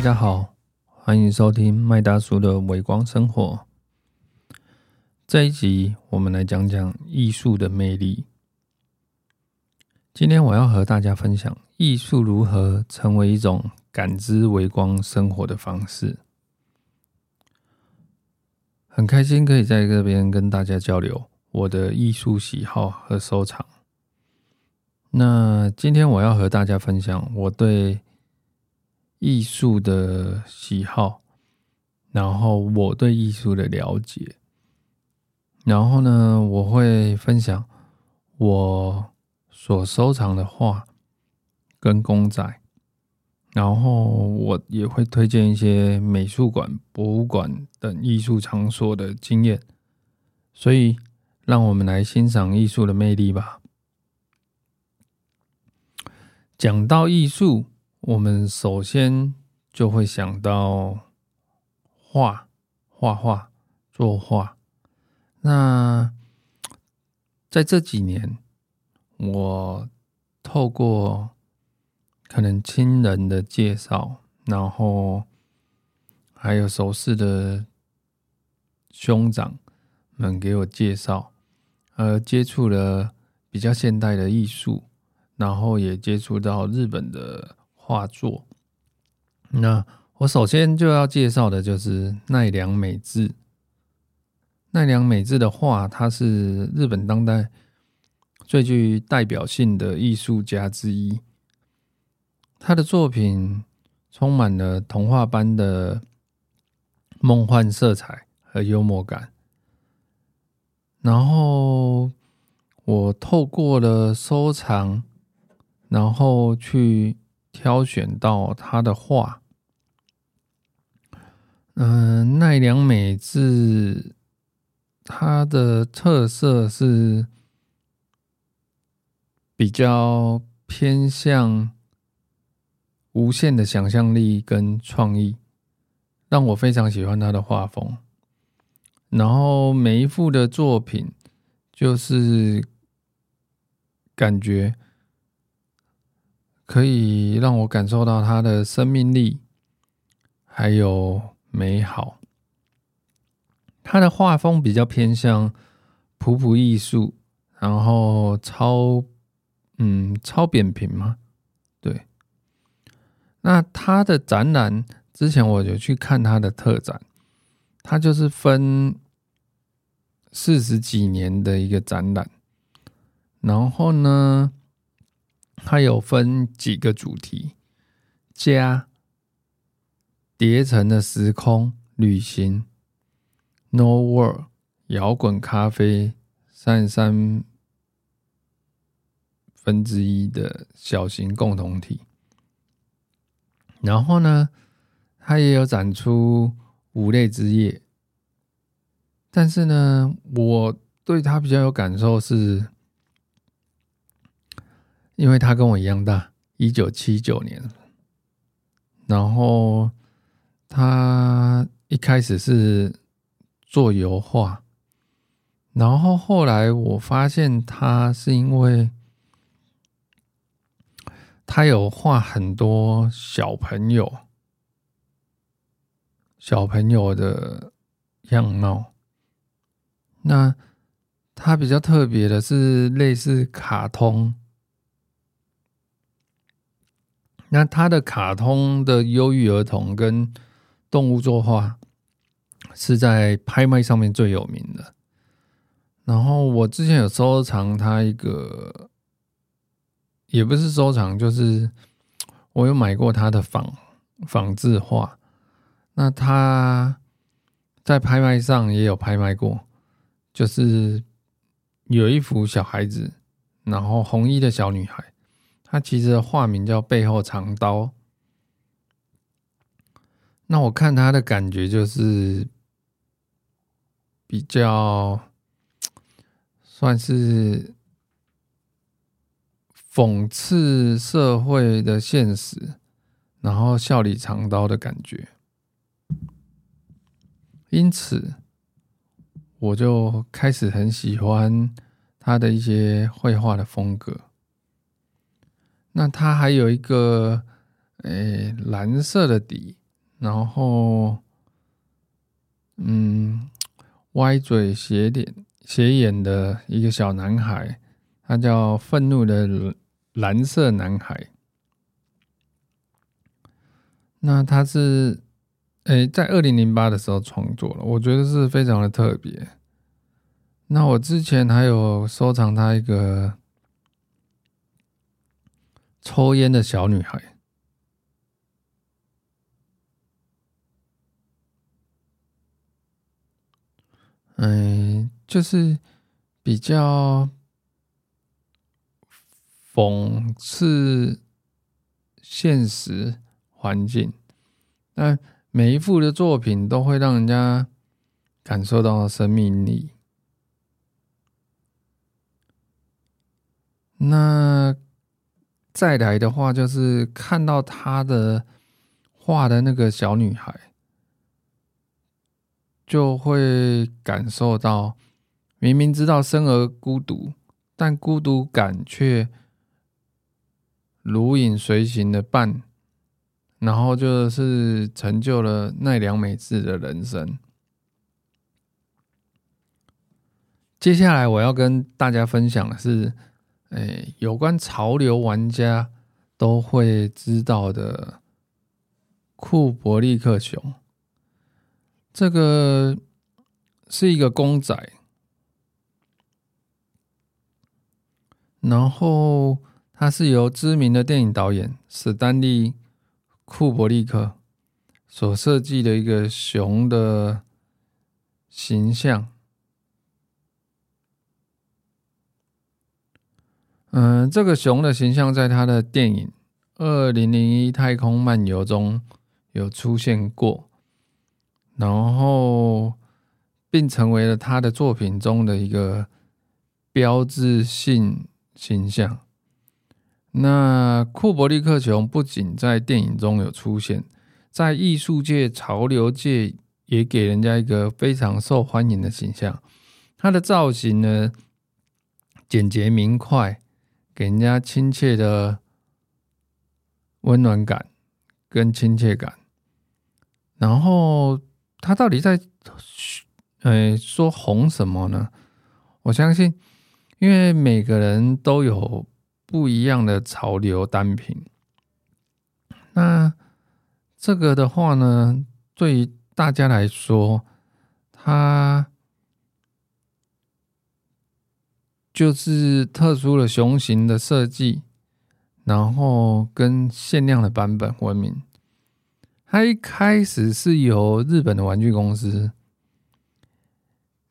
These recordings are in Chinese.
大家好，欢迎收听麦大叔的微光生活。这一集我们来讲讲艺术的魅力。今天我要和大家分享艺术如何成为一种感知微光生活的方式。很开心可以在这边跟大家交流我的艺术喜好和收藏。那今天我要和大家分享我对艺术的喜好，然后我对艺术的了解，然后呢，我会分享我所收藏的画跟公仔。然后我也会推荐一些美术馆、博物馆等艺术场所的经验，所以让我们来欣赏艺术的魅力吧。讲到艺术，我们首先就会想到画、画画、作画。那在这几年，我透过可能亲人的介绍，然后还有熟识的兄长们给我介绍，而接触了比较现代的艺术，然后也接触到日本的画作。那我首先就要介绍的就是奈良美智。奈良美智的画，他是日本当代最具代表性的艺术家之一。他的作品充满了童话般的梦幻色彩和幽默感，然后我透过了收藏，然后去挑选到他的画。嗯，奈良美智，他的特色是比较偏向。无限的想象力跟创意，让我非常喜欢他的画风。然后每一幅的作品，就是感觉可以让我感受到他的生命力，还有美好。他的画风比较偏向普普艺术，然后超嗯超扁平吗？对。那他的展览之前我就去看他的特展，他就是分四十几年的一个展览，然后呢，它有分几个主题：家、叠层的时空、旅行、No World、摇滚咖啡、三十三分之一的小型共同体。然后呢，它也有展出五类之夜，但是呢，我对它比较有感受，是因为他跟我一样大，一九七九年，然后他一开始是做油画，然后后来我发现他是因为。他有画很多小朋友，小朋友的样貌。那他比较特别的是类似卡通。那他的卡通的忧郁儿童跟动物作画是在拍卖上面最有名的。然后我之前有收藏他一个。也不是收藏，就是我有买过他的仿仿制画，那他在拍卖上也有拍卖过，就是有一幅小孩子，然后红衣的小女孩，他其实的化名叫背后藏刀。那我看他的感觉就是比较算是。讽刺社会的现实，然后笑里藏刀的感觉，因此我就开始很喜欢他的一些绘画的风格。那他还有一个诶蓝色的底，然后嗯，歪嘴斜脸斜眼的一个小男孩，他叫愤怒的蓝色男孩。那他是诶，在二零零八的时候创作了，我觉得是非常的特别。那我之前还有收藏他一个抽烟的小女孩。嗯，就是比较讽刺现实环境，但每一幅的作品都会让人家感受到生命力。那再来的话，就是看到他的画的那个小女孩。就会感受到，明明知道生而孤独，但孤独感却如影随形的伴，然后就是成就了奈良美智的人生。接下来我要跟大家分享的是，诶，有关潮流玩家都会知道的库伯利克熊。这个是一个公仔，然后它是由知名的电影导演史丹利·库伯利克所设计的一个熊的形象。嗯，这个熊的形象在他的电影《二零零一太空漫游》中有出现过。然后，并成为了他的作品中的一个标志性形象。那库伯利克熊不仅在电影中有出现，在艺术界、潮流界也给人家一个非常受欢迎的形象。他的造型呢，简洁明快，给人家亲切的温暖感跟亲切感。然后。他到底在，呃，说红什么呢？我相信，因为每个人都有不一样的潮流单品。那这个的话呢，对于大家来说，它就是特殊的熊形的设计，然后跟限量的版本闻名。它一开始是由日本的玩具公司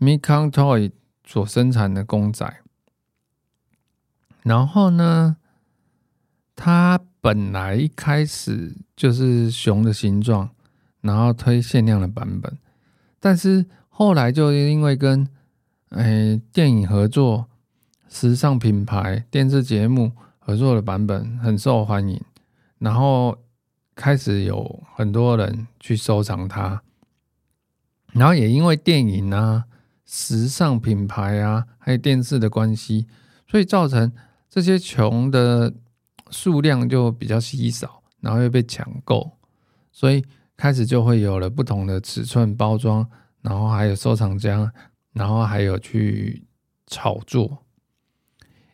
Mikon Toy 所生产的公仔，然后呢，它本来一开始就是熊的形状，然后推限量的版本，但是后来就因为跟诶电影合作、时尚品牌、电视节目合作的版本很受欢迎，然后。开始有很多人去收藏它，然后也因为电影啊、时尚品牌啊，还有电视的关系，所以造成这些穷的数量就比较稀少，然后又被抢购，所以开始就会有了不同的尺寸包装，然后还有收藏家，然后还有去炒作，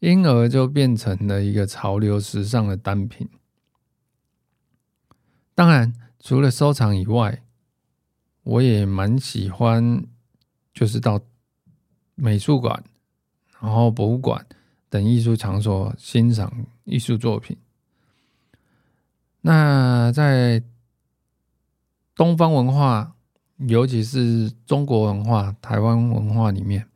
因而就变成了一个潮流时尚的单品。当然，除了收藏以外，我也蛮喜欢，就是到美术馆、然后博物馆等艺术场所欣赏艺术作品。那在东方文化，尤其是中国文化、台湾文化里面，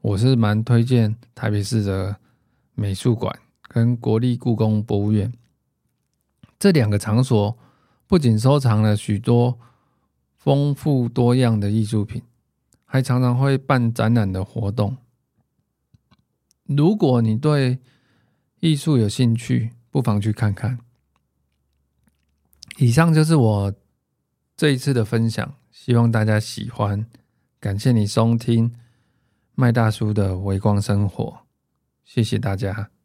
我是蛮推荐台北市的美术馆跟国立故宫博物院这两个场所。不仅收藏了许多丰富多样的艺术品，还常常会办展览的活动。如果你对艺术有兴趣，不妨去看看。以上就是我这一次的分享，希望大家喜欢。感谢你收听麦大叔的微光生活，谢谢大家。